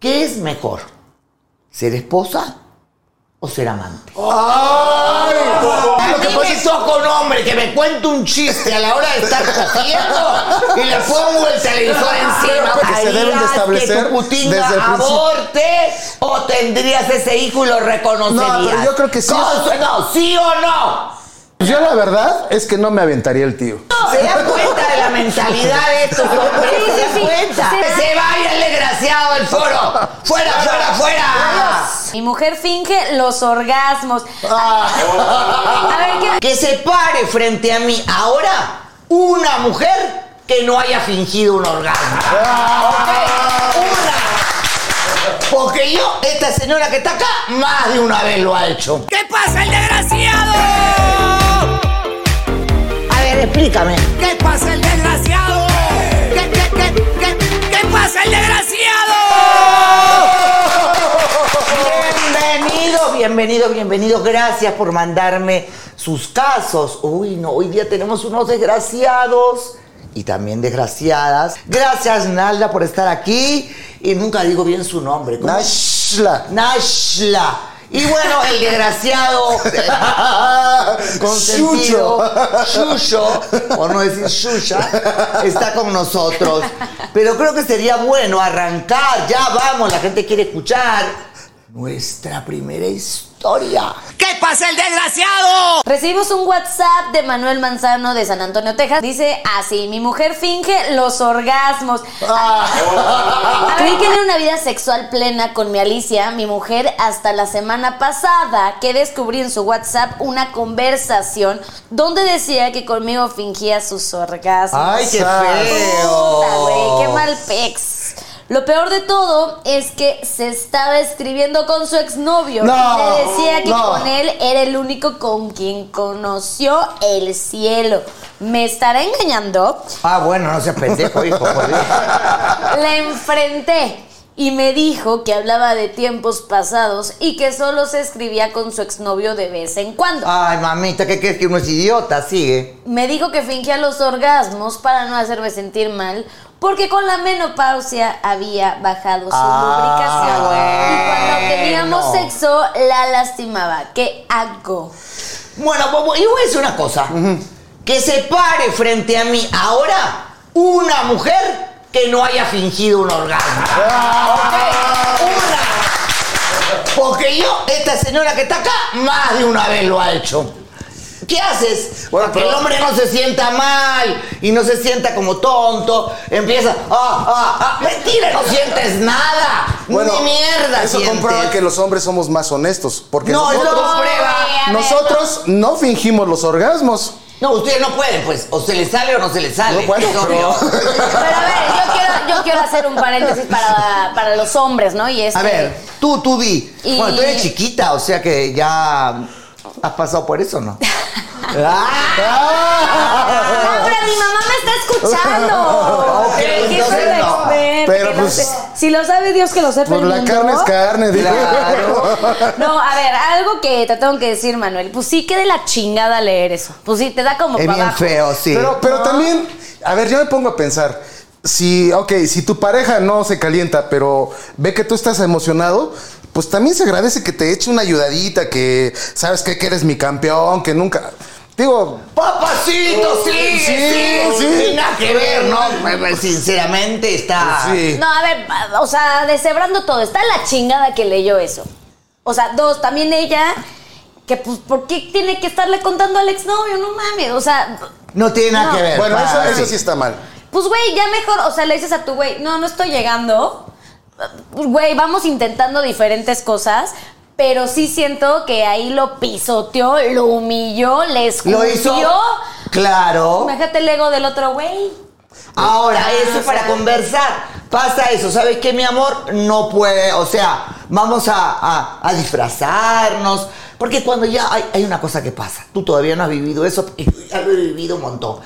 ¿Qué es mejor? ¿Ser esposa o ser amante? ¡Ay! Lo que pasa es toco un hombre que me cuenta un chiste a la hora de estar cogiendo y le pongo el televisor encima. Que se deben de ¿Harías establecer que tu desde el principio. aborte o tendrías ese hijo y lo reconocerías? No, pero yo creo que sí. Con- No, ¿sí o no? Yo la verdad es que no me aventaría el tío. ¿Se da cuenta de la mentalidad de estos hombres? Sí, ¿Se da sí, sí. cuenta? Se da- ¡Se vaya el desgraciado del foro! ¡Fuera, fuera, fuera! Mi mujer finge los orgasmos. Ah. A ver, ¿qué? Que se pare frente a mí ahora una mujer que no haya fingido un orgasmo. ¿Ok? Una. Porque yo, esta señora que está acá, más de una vez lo ha hecho. ¿Qué pasa, el desgraciado? Ver, explícame. ¿Qué pasa, el desgraciado? ¿Qué, qué, qué, qué, qué pasa, el desgraciado? Bienvenido, bienvenido, bienvenido. Gracias por mandarme sus casos. Uy, no, hoy día tenemos unos desgraciados y también desgraciadas. Gracias, Nalda, por estar aquí. Y nunca digo bien su nombre. ¿Cómo? Nashla. Nashla. Y bueno, el desgraciado consentido, Shusho, por no decir Shusha, está con nosotros. Pero creo que sería bueno arrancar, ya vamos, la gente quiere escuchar nuestra primera historia. ¿Qué pasa, el desgraciado? Recibimos un WhatsApp de Manuel Manzano de San Antonio, Texas. Dice así, mi mujer finge los orgasmos. Creí que era una vida sexual plena con mi Alicia, mi mujer, hasta la semana pasada que descubrí en su WhatsApp una conversación donde decía que conmigo fingía sus orgasmos. ¡Ay, qué Puta, feo! güey, qué mal pex. Lo peor de todo es que se estaba escribiendo con su exnovio. No, y le decía que no. con él era el único con quien conoció el cielo. ¿Me estará engañando? Ah, bueno, no seas pendejo, hijo. La enfrenté y me dijo que hablaba de tiempos pasados y que solo se escribía con su exnovio de vez en cuando. Ay, mamita, ¿qué crees que uno es idiota? Sigue. Me dijo que fingía los orgasmos para no hacerme sentir mal, porque con la menopausia había bajado su Ah, lubricación. Y cuando teníamos sexo, la lastimaba. ¿Qué hago? Bueno, bo- y voy a decir una cosa. Que se pare frente a mí ahora una mujer que no haya fingido un orgasmo. ¿Ok? Una. Porque yo, esta señora que está acá, más de una vez lo ha hecho. ¿Qué haces? Bueno, Para que el hombre no se sienta mal y no se sienta como tonto. Empieza, ah, ah, ah. Mentira, no sientes nada. Bueno, Ni mierda Eso sientes. comprueba que los hombres somos más honestos. Porque No, eso nosotros, comprueba. Nosotros no fingimos los orgasmos. No, ustedes no pueden, pues. O se les sale o no se les sale. No, Es obvio. Pero a ver, yo quiero, yo quiero hacer un paréntesis para, para los hombres, ¿no? Y este, A ver, tú, tú di. Y- Bueno, tú eres chiquita, o sea que ya has pasado por eso, ¿no? Ah, Ah, pero mi mamá me está escuchando. Ok, entonces la no. Pero pues- sé. si lo sabe Dios que lo sepa Pues el la mundo. carne es carne, digo. Claro. No, a ver, algo que te tengo que decir, Manuel. Pues sí que de la chingada leer eso. Pues sí, te da como Es para bien abajo. feo, sí. Pero, pero también, a ver, yo me pongo a pensar. Si, ok, si tu pareja no se calienta, pero ve que tú estás emocionado, pues también se agradece que te eche una ayudadita, que sabes que, que eres mi campeón, que nunca. Digo, Papacito, sí, Sí, sí, sí. Y nada que ver, ¿no? Sinceramente está. sí. No, a ver, o sea, deshebrando todo, está la chingada que leyó eso. O sea, dos, también ella, que pues, ¿por qué tiene que estarle contando al exnovio? No mames, o sea, No tiene nada No. que ver. bueno, eso, pa- eso sí está mal. pues güey, ya mejor, o sea, le dices a tu güey, no, no estoy llegando. Pues, Güey, vamos intentando diferentes cosas, pero sí siento que ahí lo pisoteó, lo humilló, le Lo hizo. escupió. Claro. Imagínate el ego del otro güey. Ahora, Ah, eso para conversar. Pasa eso, ¿sabes qué, mi amor? No puede, o sea, vamos a, a- a disfrazarnos. Porque cuando ya hay, hay una cosa que pasa, tú todavía no has vivido eso, y yo ya lo he vivido un montón.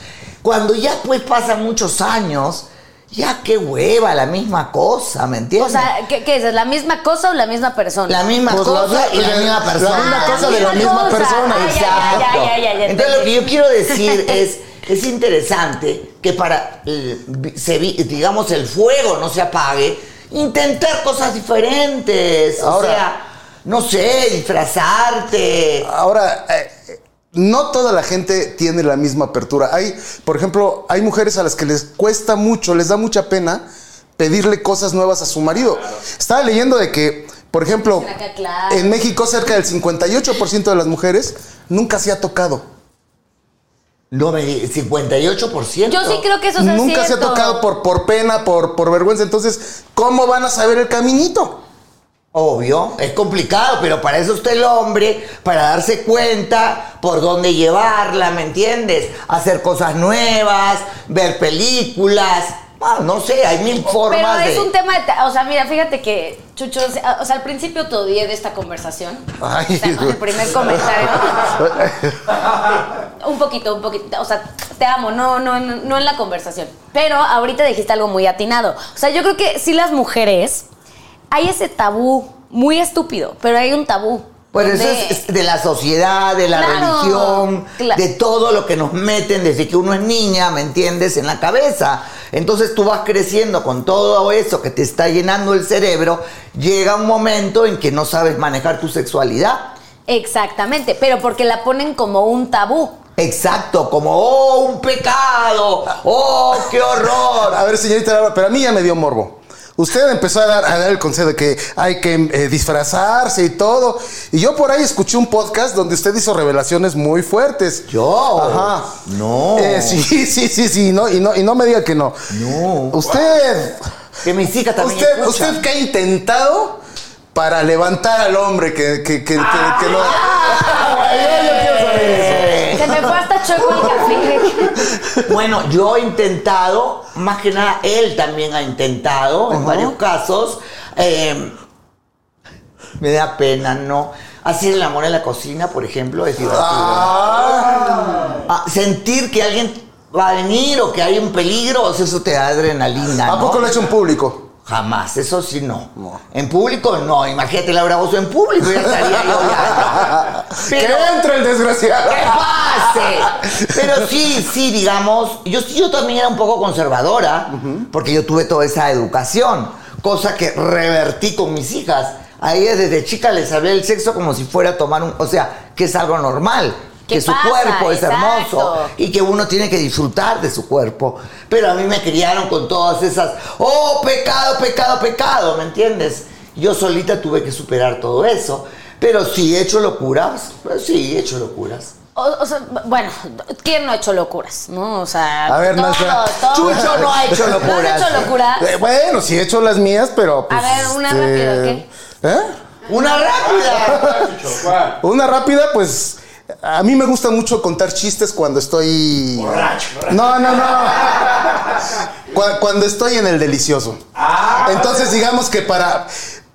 Cuando ya pues pasan muchos años, ya qué hueva, la misma cosa, ¿me O entiendes? sea, ¿qué, qué es? ¿La misma cosa o la misma persona? la misma Pues la cosa y la, la- misma la persona. misma Ah, cosa de la misma cosa. persona, Ah, ya, ya, ya, Exacto. Entonces lo que yo quiero decir es, es interesante que para, eh, se digamos, el fuego no se apague, intentar cosas diferentes. O Ahora- sea, no sé, disfrazarte. Ahora, eh, no toda la gente tiene la misma apertura. Hay, por ejemplo, hay mujeres a las que les cuesta mucho, les da mucha pena pedirle cosas nuevas a su marido. Estaba leyendo de que, por ejemplo, claro. en México cerca del 58% de las mujeres nunca se ha tocado. No me di- 58%. Yo sí creo que eso es nunca se ha tocado por, por pena, por, por vergüenza. Entonces, ¿cómo van a saber el caminito? Obvio, es complicado, pero para eso está el hombre, para darse cuenta por dónde llevarla, ¿me entiendes? Hacer cosas nuevas, ver películas. Ah, no sé, hay mil formas Pero de. es un tema de... O sea, mira, fíjate que, Chucho, o sea, al principio te odié de esta conversación. Ay, o sea, el primer comentario. un poquito, un poquito. O sea, te amo, no, no, no, no en la conversación. Pero ahorita dijiste algo muy atinado. O sea, yo creo que sí las mujeres... Hay ese tabú muy estúpido, pero hay un tabú. Pues eso donde- es, es de la sociedad, de la Claro, religión, de todo lo que nos meten desde que uno es niña, ¿me entiendes? En la cabeza. Entonces tú vas creciendo con todo eso que te está llenando el cerebro. Llega un momento en que no sabes manejar tu sexualidad. Exactamente, pero porque la ponen como un tabú. Exacto, como, oh, un pecado, oh, qué horror. A ver, señorita pero a mí ya me dio morbo. Usted empezó a dar, a dar el consejo de que hay que eh, disfrazarse y todo. Y yo por ahí escuché un podcast donde usted hizo revelaciones muy fuertes. ¿Yo? Ajá. No. Eh, sí, sí, sí, sí. No, y, no, y no me diga que no. No. Usted. Que mis hijas también Usted, escuchan. usted qué ha intentado para levantar al hombre que, que, que, que- que no. Yo- yo quiero saber me fue hasta choco el café. Bueno, yo he intentado, más que nada él también ha intentado en varios casos. eh, me da pena, ¿no? Hacer el amor en la cocina, por ejemplo, es divertido. Ah, sentir que alguien va a venir o que hay un peligro, o sea, eso te da adrenalina. ¿A ¿no? poco lo ha hecho en público? Jamás, eso sí no. En público no, imagínate Laura Bozo en público, ya estaría yo ya. que entre el desgraciado. ¡Que pase! Pero sí, sí, digamos, yo, sí, yo también era un poco conservadora, porque yo tuve toda esa educación, cosa que revertí con mis hijas. A ellas desde chica les hablé del sexo como si fuera a tomar un, o sea, que es algo normal. ¿Qué Que su pasa? cuerpo es Exacto. hermoso y que uno tiene que disfrutar de su cuerpo. Pero a mí me criaron con todas esas, oh, pecado, pecado, pecado, ¿me entiendes? Yo solita tuve que superar todo eso. Pero sí he hecho locuras, pues sí he hecho locuras. O, o sea, bueno, ¿quién no ha hecho locuras? ¿No? O sea, A ver, todos, todos. Chucho no ha hecho ¿No has locuras. hecho locuras? Eh, bueno, sí he hecho las mías, pero. pues, ver, una rápida, ¿qué? ¿Eh? Una rápida. Una rápida, pues. A mí me gusta mucho contar chistes cuando estoy. No, no, no. Cu- Cuando estoy en el delicioso. Entonces, digamos que para.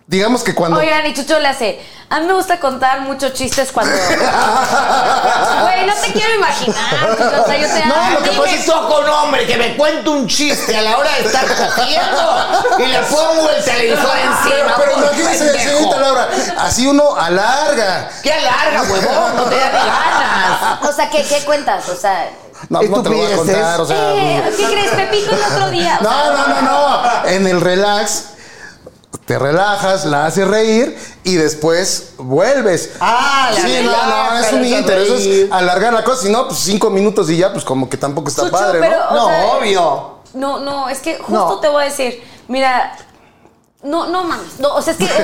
Digamos que cuando. Oigan, y Chucho le hace. A mí me gusta contar muchos chistes cuando. Güey, no te quiero imaginar. Chucho, o sea, yo te No, amo. lo que pasa Si toco un hombre que me cuente un chiste a la hora de estar cogiendo y le pongo el televisor encima. Pero pendejo. señorita Laura, así uno alarga. ¡Qué alarga, huevón! No te da ni ganas. O sea, ¿qué, ¿qué cuentas? O sea. No, no te lo voy a contar, o sea. eh, ¿Qué crees? Pepito el otro día. o sea, No, no, no, no. En el relax. Te relajas, la haces reír y después vuelves. Ah, la Sí, no, no, es un la haces inter, eso es reír. alargar la cosa, si no, pues cinco minutos y ya, pues como que tampoco está Chucho, padre, pero, ¿no? No, sea, obvio. No, no, es que justo No. te voy a decir, mira, no, no mames, no, o sea, es que estoy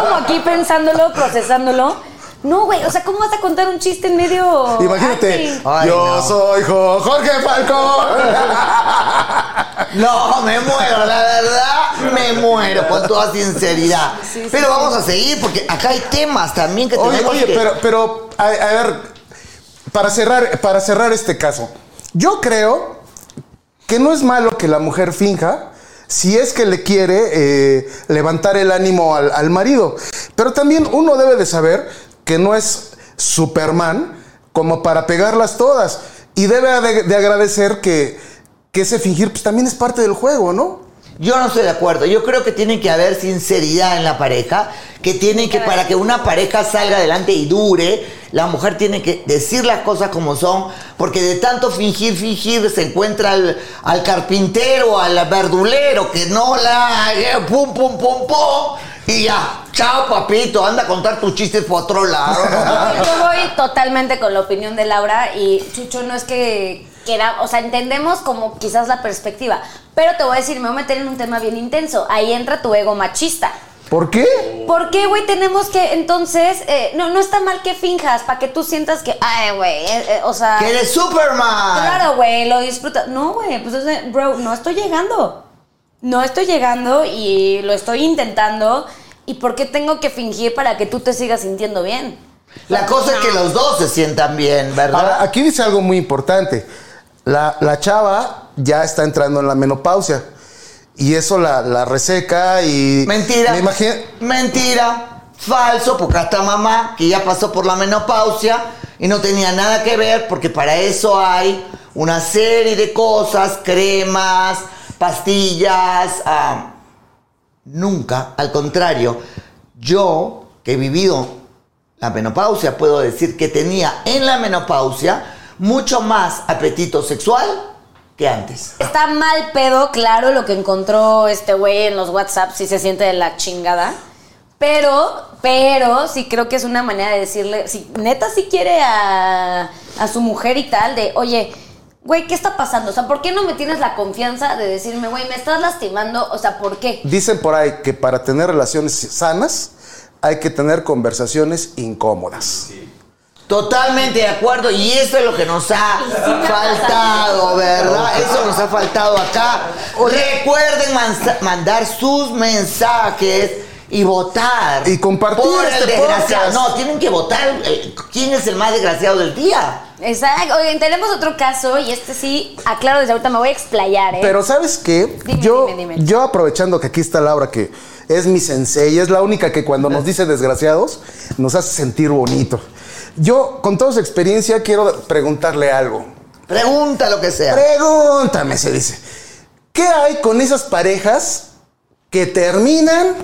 como aquí pensándolo, procesándolo. No, güey, o sea, ¿cómo vas a contar un chiste en medio? Imagínate? Ay, yo no. soy Jo- Jorge Falcón. No, me muero, la verdad, me muero con toda sinceridad. Sí, sí, pero sí. vamos a seguir porque acá hay temas también que Oye, tenemos oye, que... pero, pero, a, a ver, para cerrar, para cerrar este caso, yo creo que no es malo que la mujer finja si es que le quiere eh, levantar el ánimo al, al marido. Pero también uno debe de saber que no es Superman como para pegarlas todas. Y debe de, de agradecer que, que ese fingir pues, también es parte del juego, ¿no? Yo no estoy de acuerdo. Yo creo que tiene que haber sinceridad en la pareja, que tiene que para que una pareja salga adelante y dure, la mujer tiene que decir las cosas como son, porque de tanto fingir, fingir se encuentra al, al carpintero, al verdulero que no la eh, pum pum pum pum y ya, chao papito, anda a contar tus chistes por otro lado. Yo voy totalmente con la opinión de Laura y Chucho no es que quiera, o sea, entendemos como quizás la perspectiva, pero te voy a decir, me voy a meter en un tema bien intenso. Ahí entra tu ego machista. ¿Por qué? ¿Por qué, güey, tenemos que entonces, eh, no, no está mal que finjas para que tú sientas que, ay, güey, eh, eh, o sea, que eres Superman. claro, güey, lo disfrutas. No, güey, pues, o sea, bro, no estoy llegando. No estoy llegando y lo estoy intentando. ¿Y por qué tengo que fingir para que tú te sigas sintiendo bien? La cosa es que los dos se sientan bien, ¿verdad? Ahora, aquí dice algo muy importante. La, la chava ya está entrando en la menopausia. Y eso la, la reseca y... Mentira. Me imagino... Mentira. Falso, porque hasta mamá, que ya pasó por la menopausia y no tenía nada que ver, porque para eso hay una serie de cosas, cremas, pastillas. ah, nunca, al contrario, yo que he vivido la menopausia, puedo decir que tenía en la menopausia mucho más apetito sexual que antes. Está mal pedo, claro, lo que encontró este güey en los WhatsApp, si se siente de la chingada. Pero, pero sí creo que es una manera de decirle, si neta sí quiere a, a su mujer y tal, de, oye, güey, ¿qué está pasando? O sea, ¿por qué no me tienes la confianza de decirme, güey, me estás lastimando? O sea, ¿por qué? Dicen por ahí que para tener relaciones sanas hay que tener conversaciones incómodas. Totalmente de acuerdo, y eso es lo que nos ha faltado, ¿verdad? Eso nos ha faltado acá. Recuerden mandar sus mensajes y votar. Y compartir por el este desgraciado. podcast. No, tienen que votar eh, quién es el más desgraciado del día. Exacto. Oigan, tenemos otro caso y este sí, aclaro desde ahorita, me voy a explayar, ¿eh? Pero ¿sabes qué? Dime, yo, dime, dime. yo aprovechando que aquí está Laura, que es mi sensei, es la única que cuando nos dice desgraciados nos hace sentir bonito. Yo, con toda su experiencia, quiero preguntarle algo. Pregunta lo que sea. Pregúntame, se dice. ¿Qué hay con esas parejas que terminan,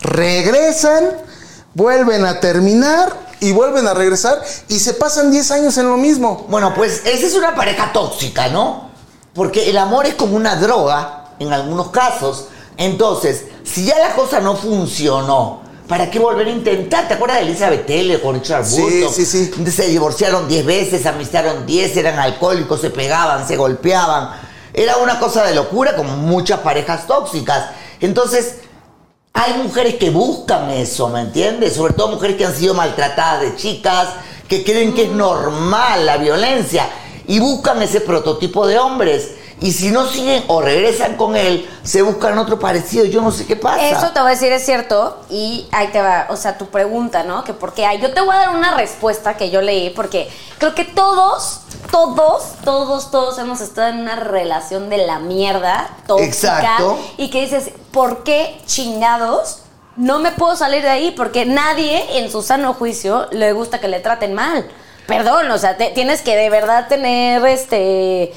regresan, vuelven a terminar y vuelven a regresar y se pasan 10 años en lo mismo? Bueno, pues esa es una pareja tóxica, ¿no? Porque el amor es como una droga en algunos casos. Entonces, si ya la cosa no funcionó, ¿para qué volver a intentar? ¿Te acuerdas de Elizabeth Taylor con Richard Sí, Burton? sí, sí. Se divorciaron 10 veces, amistaron 10, eran alcohólicos, se pegaban, se golpeaban. Era una cosa de locura, como muchas parejas tóxicas. Entonces, hay mujeres que buscan eso, ¿me entiendes? Sobre todo mujeres que han sido maltratadas de chicas, que creen que es normal la violencia y buscan ese prototipo de hombres. Y si no siguen o regresan con él, se buscan otro parecido. Yo no sé qué pasa. Eso te voy a decir es cierto y ahí te va, o sea, tu pregunta, ¿no? Que por qué hay. Yo te voy a dar una respuesta que yo leí porque creo que todos, todos, todos, todos hemos estado en una relación de la mierda tóxica Exacto. y que dices, ¿por qué chingados? No me puedo salir de ahí porque nadie en su sano juicio le gusta que le traten mal. Perdón, o sea, te- tienes que de verdad tener este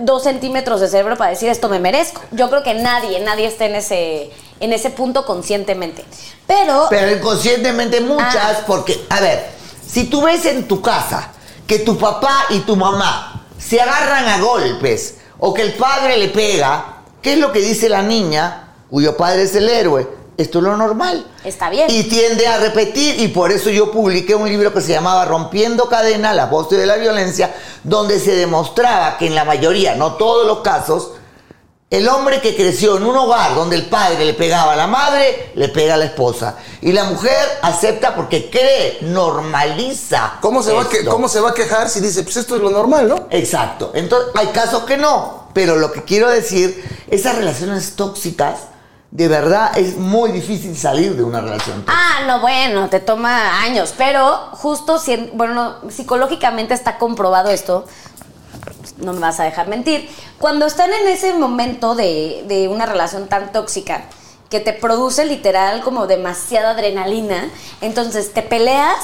dos centímetros de cerebro para decir esto me merezco. Yo creo que nadie, nadie está en ese, en ese punto conscientemente. Pero, Pero inconscientemente muchas, Ah. porque, a ver, si tú ves en tu casa que tu papá y tu mamá se agarran a golpes o que el padre le pega, ¿qué es lo que dice la niña, cuyo padre es el héroe? Esto es lo normal. Está bien. Y tiende a repetir, y por eso yo publiqué un libro que se llamaba Rompiendo Cadena, las voces de la violencia, donde se demostraba que en la mayoría, no todos los casos, el hombre que creció en un hogar donde el padre le pegaba a la madre, le pega a la esposa. Y la mujer acepta porque cree, normaliza. ¿Cómo se, va a que-. ¿Cómo se va a quejar si dice, pues esto es lo normal, ¿no? Exacto. Entonces, hay casos que no. Pero lo que quiero decir, esas relaciones tóxicas, de verdad es muy difícil salir de una relación. Ah, no, bueno, te toma años, pero justo, bueno, no, psicológicamente está comprobado esto, no me vas a dejar mentir, cuando están en ese momento de, de una relación tan tóxica, que te produce literal como demasiada adrenalina, entonces te peleas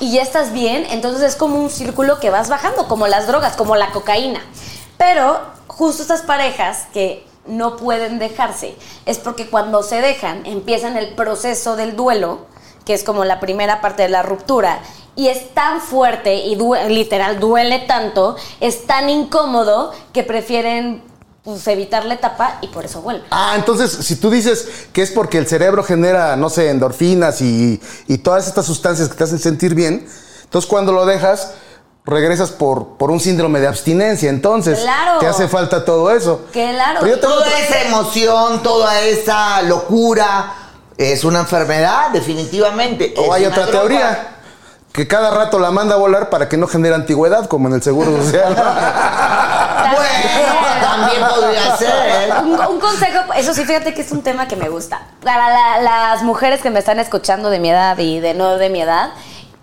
y ya estás bien, entonces es como un círculo que vas bajando, como las drogas, como la cocaína. Pero justo estas parejas que no pueden dejarse, es porque cuando se dejan empiezan el proceso del duelo, que es como la primera parte de la ruptura, y es tan fuerte y literal duele tanto, es tan incómodo que prefieren pues, evitar la etapa y por eso vuelven. Ah, entonces, si tú dices que es porque el cerebro genera, no sé, endorfinas y, y todas estas sustancias que te hacen sentir bien, entonces cuando lo dejas, regresas por, por un síndrome de abstinencia. Entonces, Claro. te hace falta todo eso. Claro. Pero yo tengo Toda otra- esa emoción, toda esa locura, es una enfermedad, definitivamente. O hay otra droga. teoría. Que cada rato la manda a volar para que no genere antigüedad, como en el seguro social. Bueno, también podría ser. Un, un consejo, eso sí, fíjate que es un tema que me gusta. Para la- las mujeres que me están escuchando de mi edad y de no de mi edad,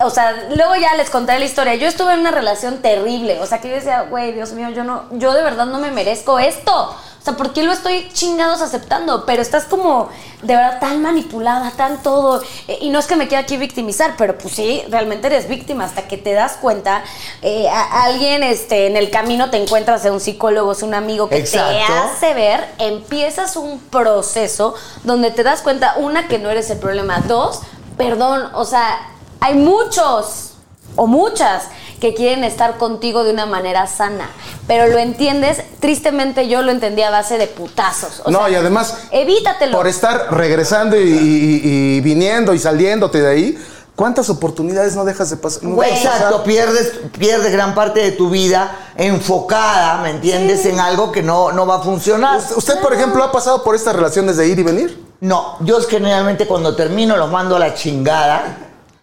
o sea, luego ya les contaré la historia. Yo estuve en una relación terrible, o sea, que yo decía, güey, Dios mío, yo no, yo de verdad no me merezco esto. O sea, ¿por qué lo estoy chingados aceptando? Pero estás como de verdad tan manipulada, tan todo. Eh, Y no es que me quiera aquí victimizar, pero pues sí, realmente eres víctima hasta que te das cuenta. eh, a- alguien este, en el camino te encuentras a un psicólogo, es un amigo que te hace ver, empiezas un proceso donde te das cuenta, una, que no eres el problema, dos, perdón, o sea, hay muchos o muchas que quieren estar contigo de una manera sana, pero lo entiendes, tristemente yo lo entendí a base de putazos. O no, sea, y además, evítatelo. por estar regresando y, y- y viniendo y saliéndote de ahí, ¿cuántas oportunidades no dejas de pasar? no? Exacto, pierdes, pierdes gran parte de tu vida enfocada, ¿me entiendes? En algo que no, no va a funcionar. ¿Usted, usted, por ejemplo, ha pasado por estas relaciones de ir y venir? No, yo generalmente cuando termino los mando a la chingada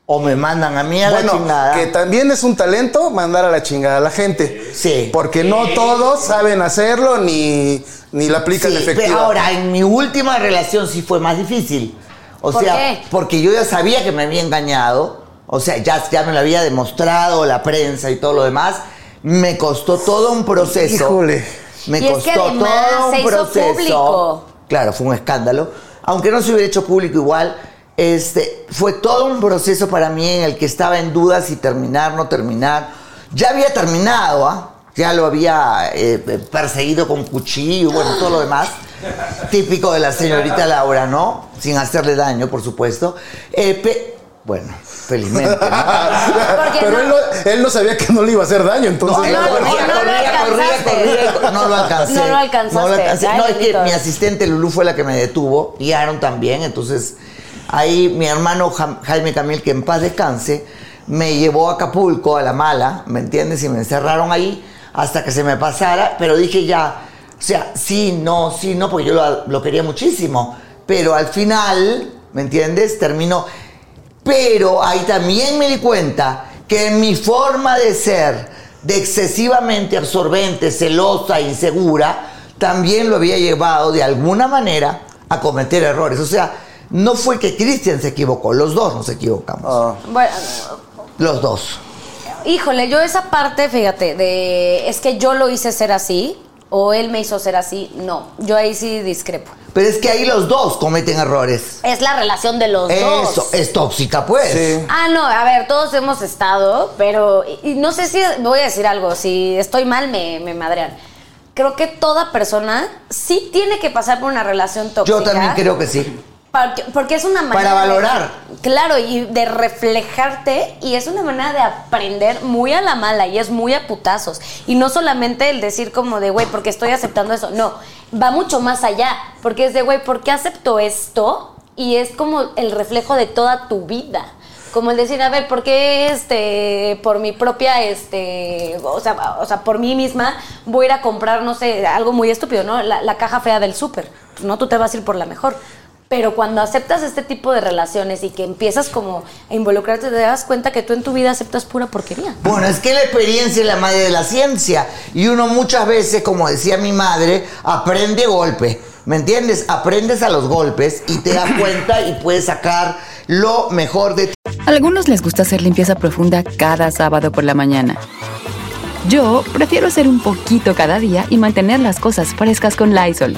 o me mandan a mí a la chingada. que también es un talento mandar a la chingada a la gente. Sí. Porque no todos saben hacerlo ni, ni la aplican Sí, efectiva. pero ahora, en mi última relación sí fue más difícil. O ¿Por sea, qué? porque yo ya sabía que me había engañado. O sea, ya, ya me lo había demostrado la prensa y todo lo demás. Me costó todo un proceso. Híjole. Me Y es que costó además todo un se hizo proceso. público. Claro, fue un escándalo. Aunque no se hubiera hecho público igual, este, fue todo un proceso para mí en el que estaba en duda si terminar, no terminar. Ya había terminado, ¿ah? Ya lo había eh, perseguido con cuchillo, bueno, todo lo demás. Típico de la señorita Laura, ¿no? Sin hacerle daño, por supuesto. Eh, pe- bueno, felizmente. ¿no? Pero no- él, no, él no sabía que no le iba a hacer daño, entonces. No, él no, corría, no lo corría, corría, alcanzaste. corría, no lo alcancé. No lo alcanzaste. No, lo alcancé. Ay, es que mi asistente Lulú fue la que me detuvo y Aaron también. Entonces, ahí mi hermano Jaime Camil, que en paz descanse, me llevó a Acapulco a la mala, ¿me entiendes? Y me encerraron ahí hasta que se me pasara. Pero dije ya, o sea, sí, no, sí, no, porque yo lo, lo quería muchísimo. Pero al final, ¿me entiendes? Terminó. Pero ahí también me di cuenta que mi forma de ser, de excesivamente absorbente, celosa, insegura, también lo había llevado de alguna manera a cometer errores. O sea, no fue que Cristian se equivocó, los dos nos equivocamos. Ah. Bueno, Los dos. Híjole, yo esa parte, fíjate, de es que yo lo hice ser así o él me hizo ser así, no. Yo ahí sí discrepo. Pero es que ahí los dos cometen errores. Es la relación de los Eso, dos. es tóxica, pues. Sí. Ah, no, a ver, todos hemos estado, pero y, y no sé si voy a decir algo, si estoy mal me, me madrean. Creo que toda persona sí tiene que pasar por una relación tóxica. Yo también creo que sí. Porque, es una manera. Para de- valorar. claro, y de reflejarte, y es una manera de aprender muy a la mala, y es muy a putazos. Y no solamente el decir como de, güey, porque estoy aceptando eso. No, va mucho más allá. Porque es de, güey, ¿por qué acepto esto? y es como el reflejo de toda tu vida. Como el decir, a ver, ¿por qué este, por mi propia, este, o sea, o sea, por mí misma voy a ir a comprar, no sé, algo muy estúpido, ¿no? La, la caja fea del súper. Pues no, tú te vas a ir por la mejor. Pero cuando aceptas este tipo de relaciones y que empiezas como a involucrarte, te das cuenta que tú en tu vida aceptas pura porquería. Bueno, es que la experiencia es la madre de la ciencia. Y uno muchas veces, como decía mi madre, aprende golpe. ¿Me entiendes? Aprendes a los golpes y te das cuenta y puedes sacar lo mejor de ti. Algunos les gusta hacer limpieza profunda cada sábado por la mañana. Yo prefiero hacer un poquito cada día y mantener las cosas frescas con Lysol.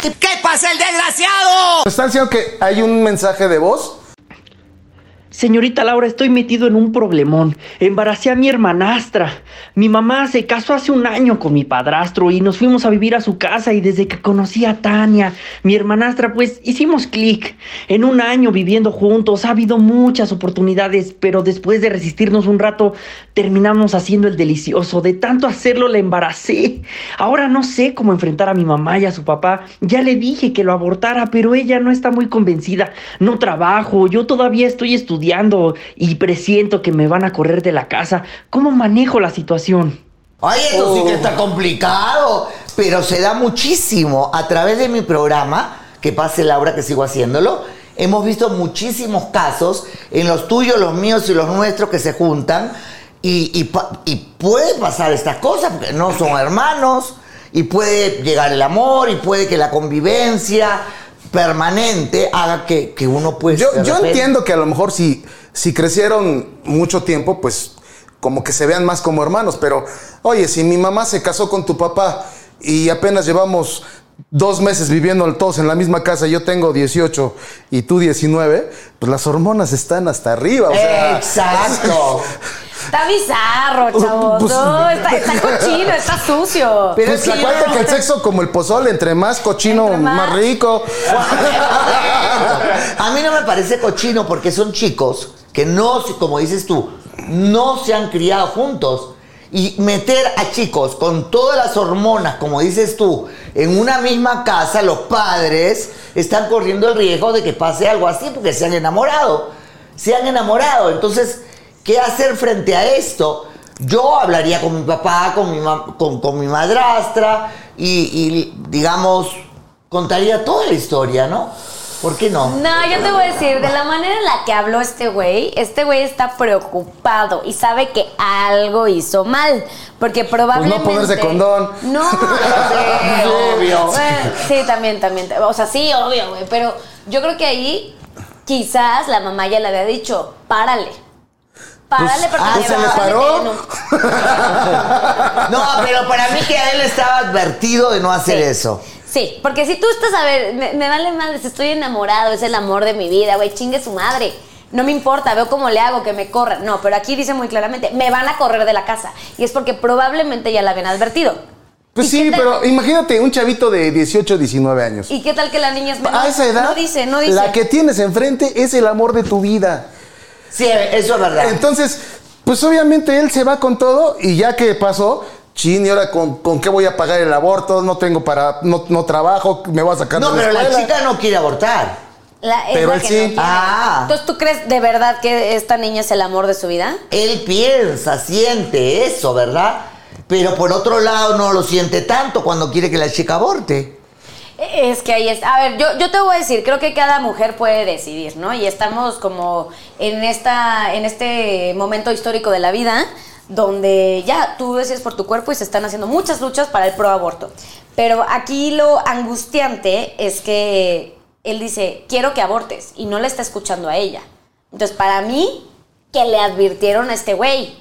¿Qué pasa el desgraciado? ¿Está diciendo que hay un mensaje de voz? Señorita Laura, estoy metido en un problemón. Embaracé a mi hermanastra. Mi mamá se casó hace un año con mi padrastro y nos fuimos a vivir a su casa y desde que conocí a Tania, mi hermanastra, pues hicimos clic. En un año viviendo juntos ha habido muchas oportunidades, pero después de resistirnos un rato terminamos haciendo el delicioso. De tanto hacerlo la embaracé. Ahora no sé cómo enfrentar a mi mamá y a su papá. Ya le dije que lo abortara, pero ella no está muy convencida. No trabajo, yo todavía estoy estudiando y presiento que me van a correr de la casa. ¿Cómo manejo la situación? Ay, esto sí que está complicado, pero se da muchísimo. A través de mi programa, que pase Laura, que sigo haciéndolo, hemos visto muchísimos casos en los tuyos, los míos y los nuestros que se juntan y, y puede pasar estas cosas, porque no son hermanos, y puede llegar el amor, y puede que la convivencia permanente haga que, que uno pues... Yo, yo repente- entiendo que a lo mejor si, si crecieron mucho tiempo, pues como que se vean más como hermanos, pero oye, si mi mamá se casó con tu papá y apenas llevamos dos meses viviendo todos en la misma casa, yo tengo 18 y tú 19, pues las hormonas están hasta arriba. O sea, Exacto. Está bizarro, chavos. Pues- no, está, está cochino, está sucio. Pero Pues es que yo acuérdate no- que el sexo como el pozole, entre más cochino, Entre más. más rico. A mí no me parece cochino porque son chicos que no, como dices tú, no se han criado juntos. Y meter a chicos con todas las hormonas, como dices tú, en una misma casa, los padres están corriendo el riesgo de que pase algo así porque se han enamorado. Se han enamorado. Entonces, ¿qué hacer frente a esto? Yo hablaría con mi papá, con mi, con, con mi madrastra y, y, digamos, contaría toda la historia, ¿no? ¿Por qué no? No, yo te voy a decir, de la manera en la que habló este güey, este güey está preocupado y sabe que algo hizo mal. Porque probablemente. ponerse condón. No, sí, Obvio. Bueno, sí, también, también. O sea, sí, obvio, güey. Pero yo creo que ahí quizás la mamá ya le había dicho, párale. Párale porque ah, me ¿se le paró? No, pero para mí que a él estaba advertido de no hacer Sí. eso. Sí, porque si tú estás a ver, me, me vale madre, si estoy enamorado, es el amor de mi vida, güey, chingue su madre. No me importa, veo cómo le hago que me corran. No, pero aquí dice muy claramente, me van a correr de la casa. Y es porque probablemente ya la habían advertido. Pues ¿Y sí, pero imagínate un chavito de 18, 19 años. ¿Y qué tal que la niña es menor? A esa edad, No dice, no dice. la que tienes enfrente es el amor de tu vida. Sí, eso es verdad. Entonces, pues obviamente él se va con todo y ya que pasó, chin, y ahora con, con qué voy a pagar el aborto, no tengo para, no, no trabajo, me voy a sacar no, de la pero la chica no quiere abortar. La- es Pero la él que sí. no. Ah. Entonces, ¿tú crees de verdad que esta niña es el amor de su vida? Él piensa, siente eso, ¿verdad? Pero por otro lado no lo siente tanto cuando quiere que la chica aborte. Es que ahí es. A ver, yo, yo te voy a decir, creo que cada mujer puede decidir, ¿no? Y estamos como en esta, en este momento histórico de la vida donde ya tú decides por tu cuerpo y se están haciendo muchas luchas para el pro aborto. Pero aquí lo angustiante es que él dice, quiero que abortes, y no le está escuchando a ella. Entonces, para mí, que le advirtieron a este güey.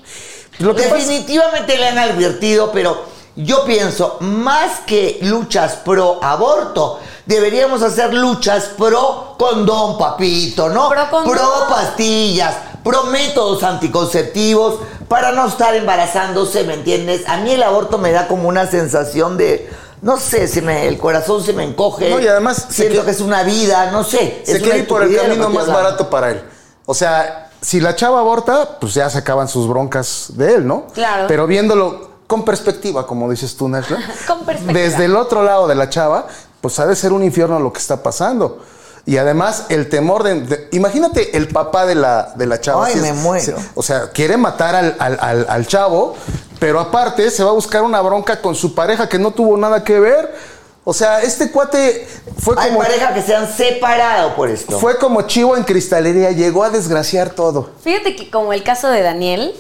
Lo que pasa- Definitivamente le han advertido, pero yo pienso, más que luchas pro aborto, deberíamos hacer luchas pro condón, papito, ¿no? Pro condón. pastillas, pro métodos anticonceptivos para no estar embarazándose, ¿me entiendes? A mí el aborto me da como una sensación de, no sé, se me, el corazón se me encoge. No, y además siento que- que es una vida, no sé. se es quiere ir por el camino más hablando. barato para él. O sea, si la chava aborta, pues ya se acaban sus broncas de él, ¿no? Claro. Pero viéndolo con perspectiva, como dices tú, Nashla. Con perspectiva. Desde el otro lado de la chava, pues ha de ser un infierno lo que está pasando. Y además el temor de... de- imagínate el papá de la, de la chava. Ay, si me muero. o sea, quiere matar al, al- al- al chavo, pero aparte se va a buscar una bronca con su pareja que no tuvo nada que ver. O sea, este cuate fue Hay como... parejas que se han separado por esto. Fue como chivo en cristalería, llegó a desgraciar todo. Fíjate que como el caso de Daniel,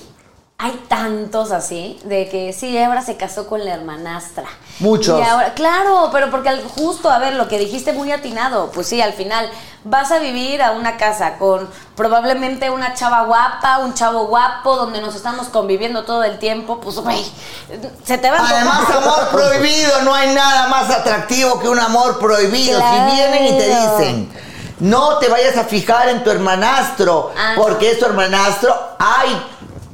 hay tantos así, de que sí, ahora se casó con la hermanastra. Muchos. Y ahora, claro, pero porque al- justo, a ver, lo que dijiste muy atinado, pues sí, al final vas a vivir a una casa con probablemente una chava guapa, un chavo guapo, donde nos estamos conviviendo todo el tiempo, pues güey, se te va a Además, amor prohibido, no hay nada más atractivo que un amor prohibido. Claro. Si vienen y te dicen, no te vayas a fijar en tu hermanastro, Ah. porque es tu hermanastro, ay,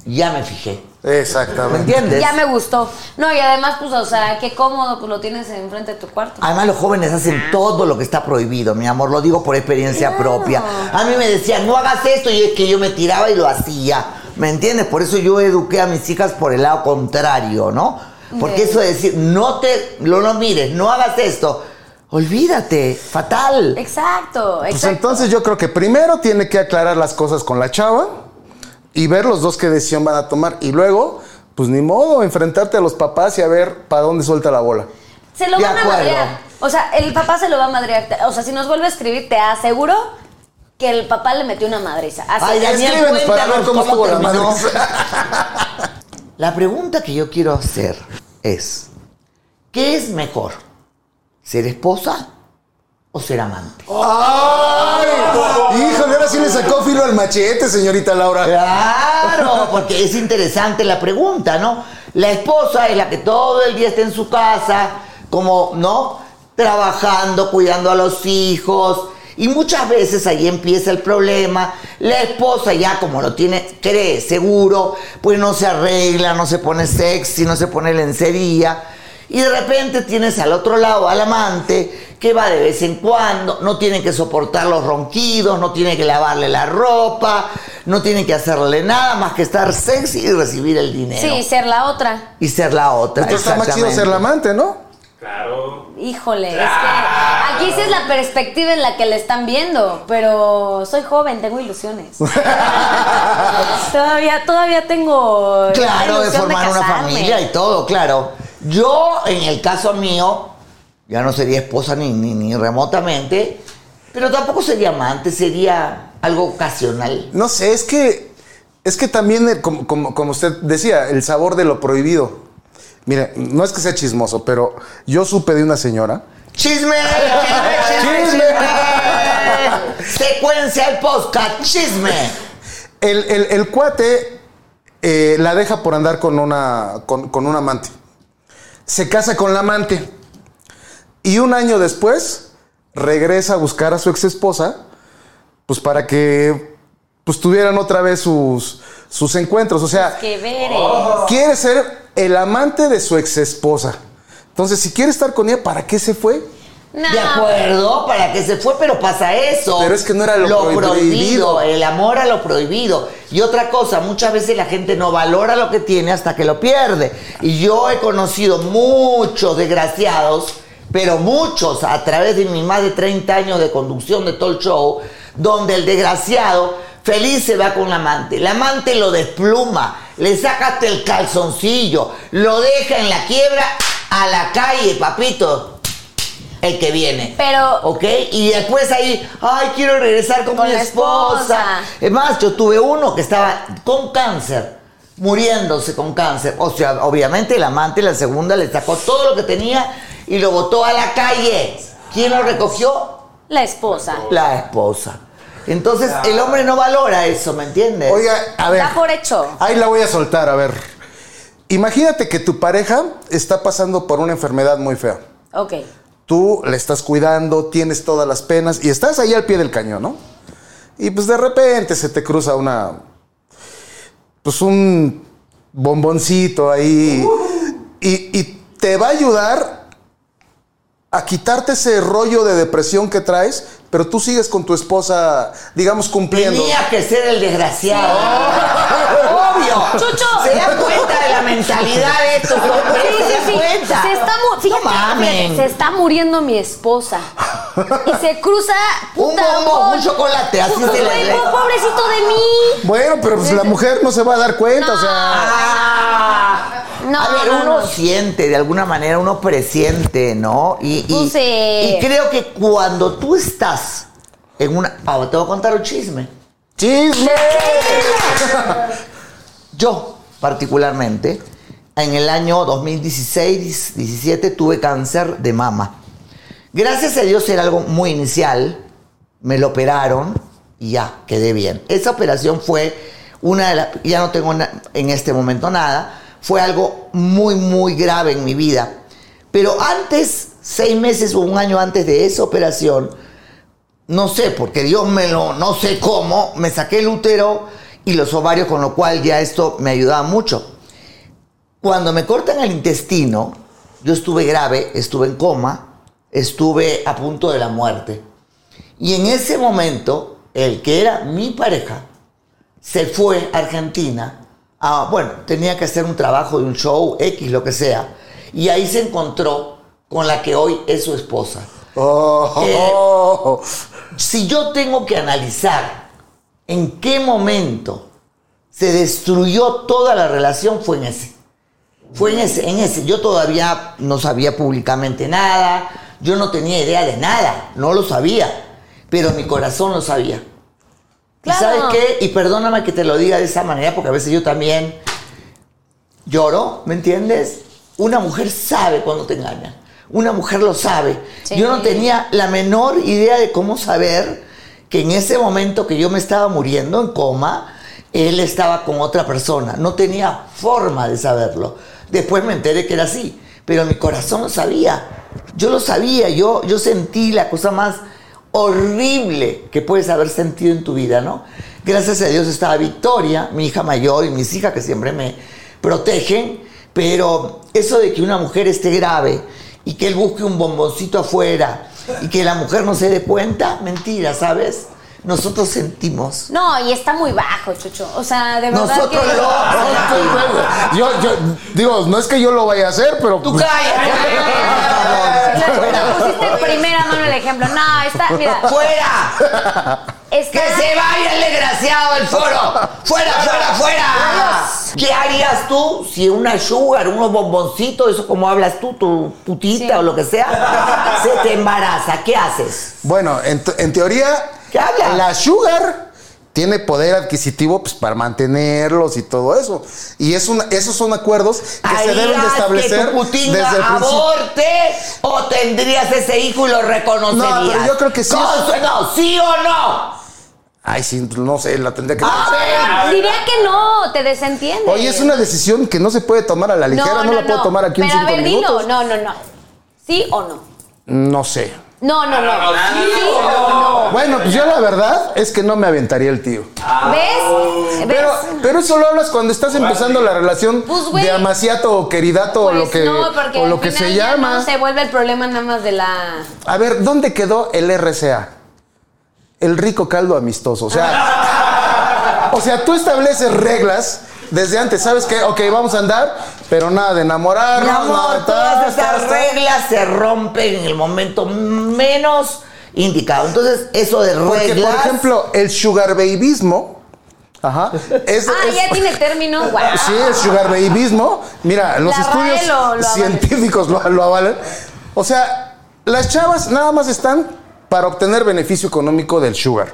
ya me fijé. ¿Me Exactamente. entiendes? Ya me gustó. No, y además, pues, o sea, qué cómodo, pues lo tienes enfrente de tu cuarto. Además, los jóvenes hacen todo lo que está prohibido, mi amor, lo digo por experiencia Claro. propia. A mí me decían, no hagas esto, y es que yo me tiraba y lo hacía. ¿Me entiendes? Por eso yo eduqué a mis hijas por el lado contrario, ¿no? Porque eso de decir, no te, lo no mires, no hagas esto, olvídate, fatal. Exacto, Pues exacto. entonces yo creo que primero tiene que aclarar las cosas con la chava y ver los dos qué decisión van a tomar. Y luego, pues ni modo, enfrentarte a los papás y a ver para dónde suelta la bola. Se lo van a madrear. O sea, el papá se lo va a madrear. O sea, si nos vuelve a escribir, te aseguro que el papá le metió una madriza. Así Ay, es. Daniel, para ver cómo estuvo la madre. La pregunta que yo quiero hacer es, ¿qué es mejor? ¿Ser esposa o ser amante? ¡Ay! Híjole, ahora sí le sacó filo al machete, señorita Laura. Claro, porque es interesante la pregunta, ¿no? La esposa es la que todo el día está en su casa, como, ¿no? Trabajando, cuidando a los hijos. Y muchas veces ahí empieza el problema. La esposa ya como lo tiene, cree seguro, pues no se arregla, no se pone sexy, no se pone lencería. Y de repente tienes al otro lado al amante que va de vez en cuando, no tiene que soportar los ronquidos, no tiene que lavarle la ropa, no tiene que hacerle nada más que estar sexy y recibir el dinero. Sí, ser la otra. Y ser la otra. Entonces está más chido ser la amante, ¿no? Híjole, es que aquí sí es la perspectiva en la que le están viendo, pero soy joven, tengo ilusiones. todavía, todavía tengo. la Claro, de formar una familia y todo, claro. Yo, en el caso mío, ya no sería esposa ni, ni, ni remotamente, pero tampoco sería amante, sería algo ocasional. No sé, es que es que también, eh, como, como- como usted decía, el sabor de lo prohibido. Mire, no es que sea chismoso, pero yo supe de una señora. ¡Chisme! ¡Chisme! ¡Chisme! Secuencia el podcast, chisme. El, el- el cuate eh, la deja por andar con una, con, con un amante. Se casa con la amante. Y un año después regresa a buscar a su ex esposa, pues para que pues tuvieran otra vez sus, sus encuentros. O sea, quiere ser el amante de su ex esposa. Entonces, si quiere estar con ella, ¿para qué se fue? No. De acuerdo, para que se fue, pero pasa eso. Pero es que no era lo prohibido. El amor a lo prohibido. Y otra cosa, muchas veces la gente no valora lo que tiene hasta que lo pierde. Y yo he conocido muchos desgraciados, pero muchos a través de mis más de 30 años de conducción de talk show, donde el desgraciado feliz se va con la amante. La amante lo despluma, le saca hasta el calzoncillo, lo deja en la quiebra a la calle, papito el que viene. Pero- ¿Ok? Y después ahí, ay, quiero regresar con, Con mi esposa. esposa. Es más, yo tuve uno que estaba con cáncer. muriéndose con cáncer. O sea, obviamente el amante, la segunda, le sacó todo lo que tenía y lo botó a la calle. ¿Quién lo recogió? La esposa. La esposa. Entonces, el hombre no valora eso, ¿me entiendes? Oiga, a ver. Da por hecho. Ahí la voy a soltar, a ver. Imagínate que tu pareja está pasando por una enfermedad muy fea. Ok. Tú le estás cuidando, tienes todas las penas y estás ahí al pie del cañón, ¿no? Y pues de repente se te cruza una. Pues un bomboncito ahí. Y, y te va a ayudar a quitarte ese rollo de depresión que traes, pero tú sigues con tu esposa, digamos, cumpliendo. Tenía que ser el desgraciado. Obvio. Chucho. Se da cuenta de la mentalidad de estos hombres. Sí, se sí, sí. Se está, no fíjate, se está muriendo mi esposa. Y se cruza. Un puta, bombo, un chocolate, así se le- po- Pobrecito de mí. Bueno, pero pues la mujer no se va a dar cuenta, o sea. Ah. No, a ver, no, uno no. siente, de alguna manera, uno presiente, ¿no? Y, y, Pues, eh. y creo que cuando tú estás en una... Ah, te voy a contar un chisme. ¡Chisme! Yo, particularmente, en el año 2016-17 tuve cáncer de mama. Gracias a Dios era algo muy inicial. Me lo operaron y ya, quedé bien. Esa operación fue una de las... Ya no tengo en este momento nada. Fue algo muy, muy grave en mi vida. Pero antes, seis meses o un año antes de esa operación, no sé, porque Dios me lo, no sé cómo, me saqué el útero y los ovarios, con lo cual ya esto me ayudaba mucho. Cuando me cortan el intestino, yo estuve grave, estuve en coma, estuve a punto de la muerte. Y en ese momento, el que era mi pareja, se fue a Argentina. a- bueno, tenía que hacer un trabajo de un show, X, lo que sea. Y ahí se encontró con la que hoy es su esposa. Oh, Si yo tengo que analizar en qué momento se destruyó toda la relación, fue en ese. Fue en ese, en ese. Yo todavía no sabía públicamente nada, yo no tenía idea de nada, no lo sabía, pero mi corazón lo sabía. Claro. ¿Y sabes qué? Y perdóname que te lo diga de esa manera, porque a veces yo también lloro, ¿me entiendes? Una mujer sabe cuando te engañan. Una mujer lo sabe. Sí. Yo no tenía la menor idea de cómo saber que en ese momento que yo me estaba muriendo en coma, él estaba con otra persona. No tenía forma de saberlo. Después me enteré que era así, pero mi corazón lo sabía. Yo lo sabía, yo, yo sentí la cosa más horrible que puedes haber sentido en tu vida, ¿no? Gracias a Dios estaba Victoria, mi hija mayor y mis hijas que siempre me protegen, pero eso de que una mujer esté grave y que él busque un bomboncito afuera y que la mujer no se dé cuenta, mentira, ¿sabes? Nosotros sentimos. No, y está muy bajo, Chucho. O sea, de verdad Nosotros que. lo Yo, yo, digo, no es que yo lo vaya a hacer, pero. ¡Tú cállate! Le pusiste en primera mano el ejemplo. No, está, mira. ¡Fuera! Está, ¡Que se vaya el desgraciado del foro! ¡Fuera, fuera, fuera! ¿Qué harías tú si una sugar, unos bomboncitos, eso como hablas tú, tu putita Sí. o lo que sea, se te embaraza? ¿Qué haces? Bueno, en teoría, ¿Qué habla? la sugar tiene poder adquisitivo pues, para mantenerlos y todo eso. Y es una- esos son acuerdos que se deben de ¿Harías establecer que tu desde el principio. aborte o tendrías ese hijo y lo reconocerías? No, pero yo creo que sí. Con- No, ¿sí o no? Ay, sí, no sé, la tendría que... Ah, Diría que no, te desentiende. Oye, es una decisión que no se puede tomar a la ligera, no, la puedo tomar aquí en Pero a cinco ver, minutos. dilo. No, no, no. ¿Sí o no? No sé. No, no, no. ¿Sí o no? Bueno, pues yo la verdad es que no me aventaría el tío. ¿Ves? ¿Ves? Pero, pero eso lo hablas cuando estás empezando la relación Pues, güey. de amaciato o queridato o Pues lo que, no, porque o lo que final se ya llama. No se vuelve el problema nada más de la. A ver, ¿dónde quedó el RCA? El rico caldo amistoso. O sea, o sea, tú estableces reglas desde antes. ¿Sabes qué? Ok, vamos a andar, pero nada de enamorarnos. Mi nada amor, de todas esas reglas se rompen en el momento menos indicado. Entonces, eso de Porque, reglas. por ejemplo, el sugar babyismo. Ajá. Es, Ah, es- ya tiene término. Wow. Sí, el sugar babyismo. Mira, los La estudios lo- lo científicos lo, lo avalan. O sea, las chavas nada más están para obtener beneficio económico del sugar.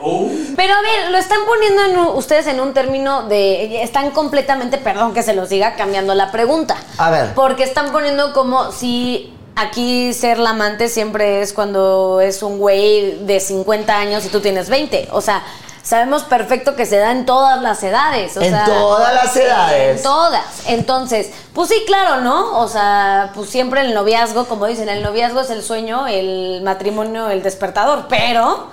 Pero a ver, lo están poniendo en ustedes en un término de. Están completamente, perdón que se los diga, cambiando la pregunta. A ver. Porque están poniendo como si aquí ser la amante siempre es cuando es un güey de 50 años y tú tienes 20. O sea, sabemos perfecto que se da en todas las edades. o En sea, todas las edades. En todas. Entonces, pues sí, claro, ¿no? O sea, pues siempre el noviazgo, como dicen, el noviazgo es el sueño, el matrimonio, el despertador. Pero,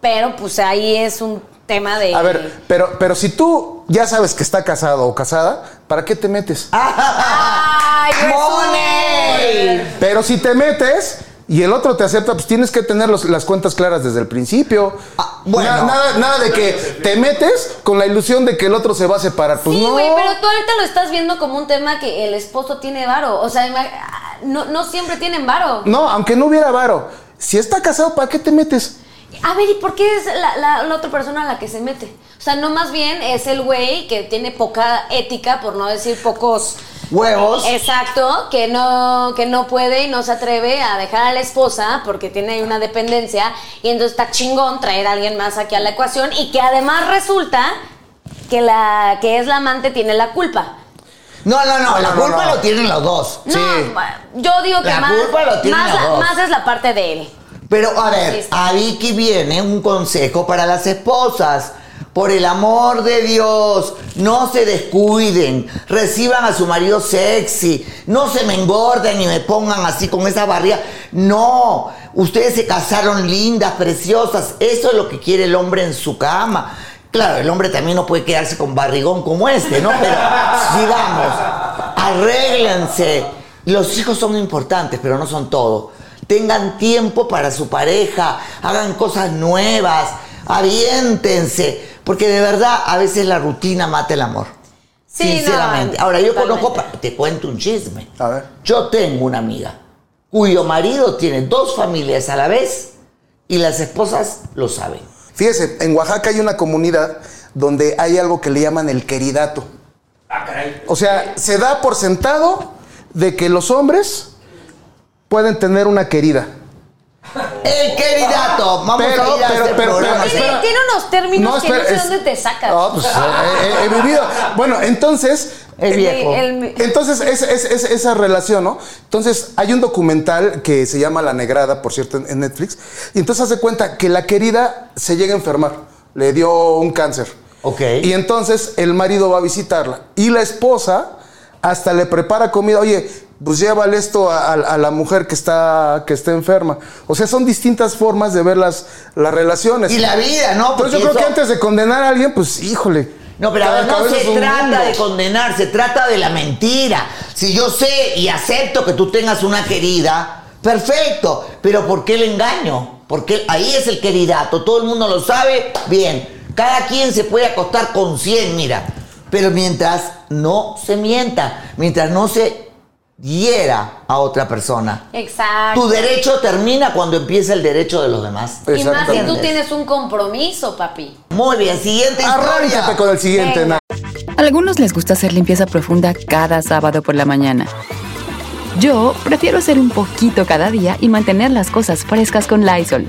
pero pues ahí es un tema de. A ver, pero, pero si tú ya sabes que está casado o casada, ¿para qué te metes? ¡Ay, ¡Money! Pero si te metes y el otro te acepta, pues tienes que tener los- las cuentas claras desde el principio. Ah, bueno. Na- nada, nada de que te metes con la ilusión de que el otro se va a separar. Pues Sí, no. güey, pero tú ahorita lo estás viendo como un tema que el esposo tiene varo. O sea, no, no siempre tienen varo. No, aunque no hubiera varo. Si está casado, ¿para qué te metes? A ver, ¿y por qué es la, la- la otra persona a la que se mete? O sea, no más bien es el güey que tiene poca ética, por no decir pocos Huevos. Exacto, que no, que no puede y no se atreve a dejar a la esposa porque tiene una dependencia y entonces está chingón traer a alguien más aquí a la ecuación y que además resulta que la que es la amante tiene la culpa. No, no, no, la no, culpa no. lo tienen los dos. No, yo digo que La más, culpa lo tienen más, los dos. más es la parte de él. Pero a ver, Sí. aquí viene un consejo para las esposas. Por el amor de Dios, no se descuiden, reciban a su marido sexy, no se me engorden y me pongan así con esa barriga. No, ustedes se casaron lindas, preciosas, eso es lo que quiere el hombre en su cama. Claro, el hombre también no puede quedarse con barrigón como este, ¿no? Pero sigamos, arréglense. Los hijos son importantes, pero no son todo. Tengan tiempo para su pareja, hagan cosas nuevas, aviéntense, porque de verdad a veces la rutina mata el amor. Sí, Sinceramente. no, Ahora yo totalmente. conozco, te cuento un chisme. A ver. Yo tengo una amiga cuyo marido tiene dos familias a la vez y las esposas lo saben. Fíjese, en Oaxaca hay una comunidad donde hay algo que le llaman el queridato. O sea, se da por sentado de que los hombres pueden tener una querida. El queridato, vamos Pero, a ir a pero, este pero, programa. Tiene, espera. tiene unos términos No, que no sé es- dónde te sacas. No, pues eh, he, he vivido. Bueno, entonces. El viejo. El- Entonces, es, es- es- esa relación, ¿no? Entonces, hay un documental que se llama La Negrada, por cierto, en, en Netflix. Y entonces hace cuenta que la querida se llega a enfermar. Le dio un cáncer. Ok. Y entonces el marido va a visitarla. Y la esposa hasta le prepara comida. Oye, pues llévale esto a, a- a la mujer que está, que está enferma. O sea, son distintas formas de ver las, las relaciones. Y la vida, ¿no? Entonces yo Porque creo que antes de condenar a alguien, pues híjole. No, pero a ver, no se trata mundo. de condenar, se trata de la mentira. Si yo sé y acepto que tú tengas una querida, perfecto. Pero ¿por qué el engaño? Porque ahí es el queridato, todo el mundo lo sabe, bien. Cada quien se puede acostar con 100, mira. Pero mientras no se mienta, mientras no se hiera a otra persona. Exacto. Tu derecho termina cuando empieza el derecho de los demás. Y más si tú tienes un compromiso, papi. Muy bien, siguiente historia. con el siguiente. Venga. Algunos les gusta hacer limpieza profunda cada sábado por la mañana. Yo prefiero hacer un poquito cada día y mantener las cosas frescas con Lysol.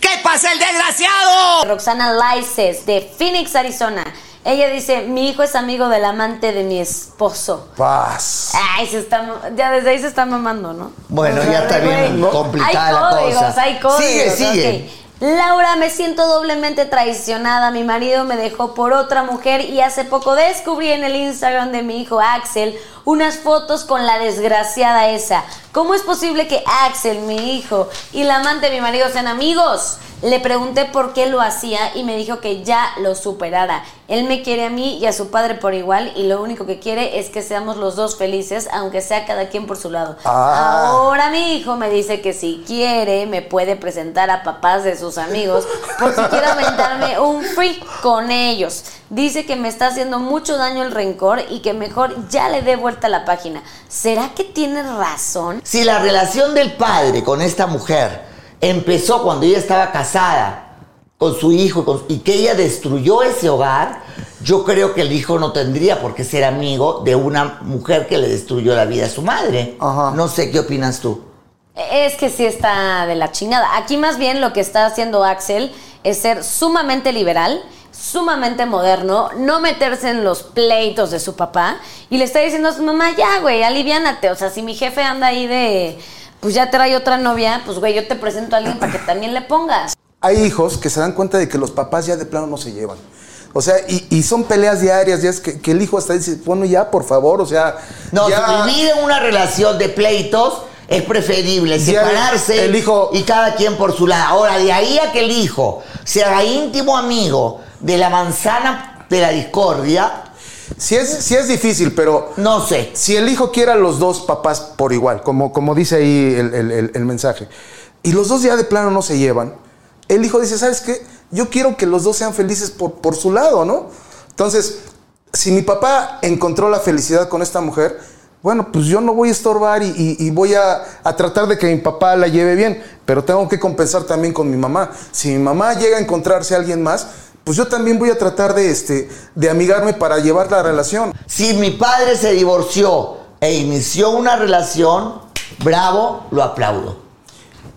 ¿Qué pasa el desgraciado? Roxana Laices de Phoenix, Arizona. Ella dice, mi hijo es amigo del amante de mi esposo. Paz. Ay, se está, ya desde ahí se está mamando, ¿no? Bueno, O sea, ya está bien güey, complicada hay la códigos, cosa. Hay códigos, Sigue, sigue. Laura, me siento doblemente traicionada. Mi marido me dejó por otra mujer y hace poco descubrí en el Instagram de mi hijo Axel unas fotos con la desgraciada esa. ¿Cómo es posible que Axel, mi hijo, y la amante de mi marido sean amigos? Le pregunté por qué lo hacía y me dijo que ya lo superara. Él me quiere a mí y a su padre por igual y lo único que quiere es que seamos los dos felices, aunque sea cada quien por su lado. Ah. Ahora mi hijo me dice que si quiere me puede presentar a papás de sus amigos por si quiere aumentarme un free con ellos. Dice que me está haciendo mucho daño el rencor y que mejor ya le dé vuelta a la página. ¿Será que tiene razón? Si la relación del padre con esta mujer empezó cuando ella estaba casada con su hijo con- y que ella destruyó ese hogar, yo creo que el hijo no tendría por qué ser amigo de una mujer que le destruyó la vida a su madre. No sé, ¿qué opinas tú? Es que sí está de la chingada. Aquí más bien lo que está haciendo Axel es ser sumamente liberal, sumamente moderno, no meterse en los pleitos de su papá y le está diciendo a su mamá, ya, güey, aliviánate. O sea, si mi jefe anda ahí de, pues ya trae otra novia, pues güey, yo te presento a alguien para que también le pongas. Hay hijos que se dan cuenta de que los papás ya de plano no se llevan. O sea, y, y son peleas diarias, ya es que, que el hijo hasta dice, bueno, ya, por favor, o sea. No, ya, si vivir en una relación de pleitos es preferible separarse el hijo- y cada quien por su lado. Ahora, de ahí a que el hijo se haga íntimo amigo de la manzana de la discordia, Sí es, sí es difícil, pero no sé. si el hijo quiere a los dos papás por igual, como, como dice ahí el, el- el- el mensaje, y los dos ya de plano no se llevan, el hijo dice, ¿sabes qué? Yo quiero que los dos sean felices por, por su lado, ¿no? Entonces, si mi papá encontró la felicidad con esta mujer, bueno, pues yo no voy a estorbar y, y- y voy a, a tratar de que mi papá la lleve bien, pero tengo que compensar también con mi mamá. Si mi mamá llega a encontrarse a alguien más, pues yo también voy a tratar de, este, de amigarme para llevar la relación. Si mi padre se divorció e inició una relación, bravo, lo aplaudo.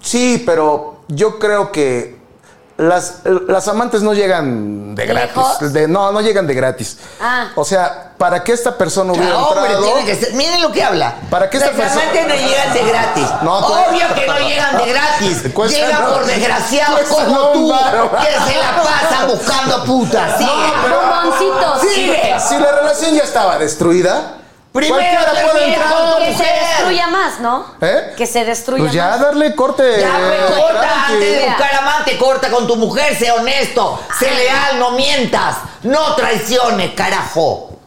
Sí, pero yo creo que las, las amantes no llegan de gratis. No, no llegan de gratis. Ah. O sea, para que esta persona hubiera hombre, entrado. tiene que ser. Miren lo que habla. ¿Para qué esta Las persona- amantes no llegan de gratis. No, Obvio que no llegan de gratis. Cuesta llegan no- por desgraciados cuesta como no tú, que se la pasan buscando putas. Sigue. Bomboncitos. Sigue. Si la relación ya estaba destruida, cualquiera puede entrar. con tu Que se mujer. destruya más, ¿no? ¿Eh? Que se destruya Pues ya más. darle corte. Ya, pues, eh, corta tranqui. antes de buscar amante, corta con tu mujer, sé honesto, sé leal, no mientas, no traiciones, carajo.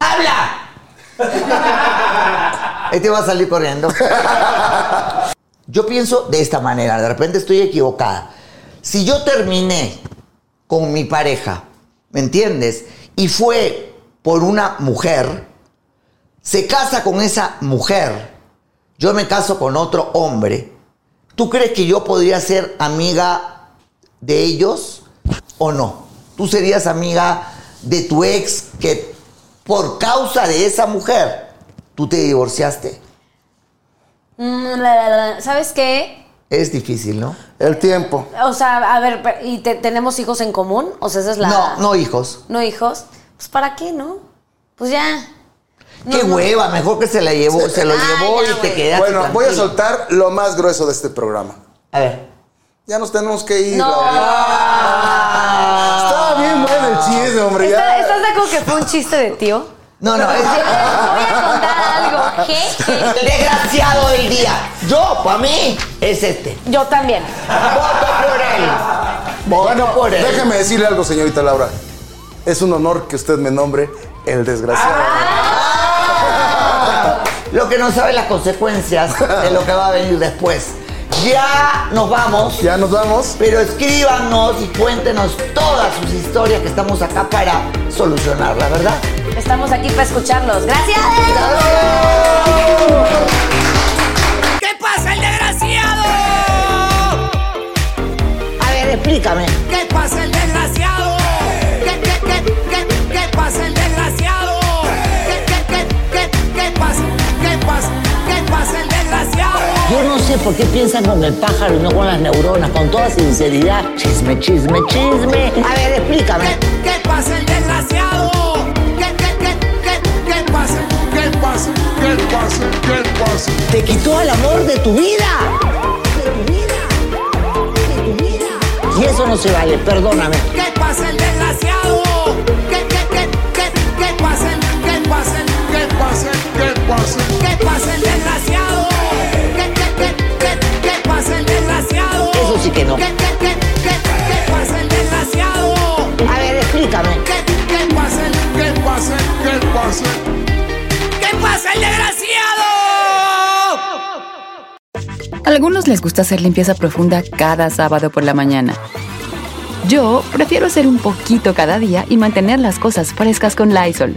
¡Habla! Este va a salir corriendo. Yo pienso de esta manera, de repente estoy equivocada. Si yo terminé con mi pareja, ¿me entiendes? Y fue por una mujer, se casa con esa mujer, yo me caso con otro hombre, ¿tú crees que yo podría ser amiga de ellos o no? ¿Tú serías amiga de tu ex que por causa de esa mujer tú te divorciaste? Mm, la, la, la. ¿Sabes qué? Es difícil, ¿no? El tiempo. O sea, a ver, ¿y te- tenemos hijos en común? O sea, esa es la... No, no hijos. ¿No hijos? Pues ¿para qué, no? Pues ya. Qué No, no. hueva, mejor que se la llevó, se lo Ah, llevó ya, y te quedaste Bueno, voy a soltar lo más grueso de este programa. A ver. Ya nos tenemos que ir. No. Laura. Estaba bien bueno el chiste, hombre. ¿Está- Ya. ¿Estás de acuerdo que fue un chiste de tío? No, no, es voy a contar algo. ¿Qué? el desgraciado del día. Yo, para mí, es este. Yo también. Voto por él. Bueno, por él. déjeme decirle algo, señorita Laura. Es un honor que usted me nombre el desgraciado. Lo que no sabe las consecuencias de lo que va a venir después. Ya nos vamos. Ya nos vamos. Pero escríbanos y cuéntenos todas sus historias que estamos acá para solucionarlas, ¿verdad? Estamos aquí para escucharlos. ¡Gracias! ¿Qué pasa, el desgraciado? A ver, explícame. ¿Qué pasa, Yo no sé por qué piensan con el pájaro y no con las neuronas, con toda sinceridad. Chisme, chisme, chisme. A ver, explícame. ¿Qué, qué pasa, el desgraciado? ¿Qué, qué, qué, qué, qué pasa? ¿Qué pasa? ¿Qué pasa? ¿Qué pasa? Te quitó el amor de tu vida. De tu vida, de tu vida. eso no se vale, perdóname. ¿Qué pasa el desgraciado? ¿Qué, qué, qué, qué, qué pasa qué pasa qué pasa qué pasa qué pasa el desgraciado? No. ¿Qué, qué, qué, qué, qué pasa el desgraciado? A ver, explícame. ¿Qué, qué pasa el, qué pasa el, qué pasa el, qué pasa el desgraciado? A algunos les gusta hacer limpieza profunda cada sábado por la mañana. Yo prefiero hacer un poquito cada día y mantener las cosas frescas con Lysol.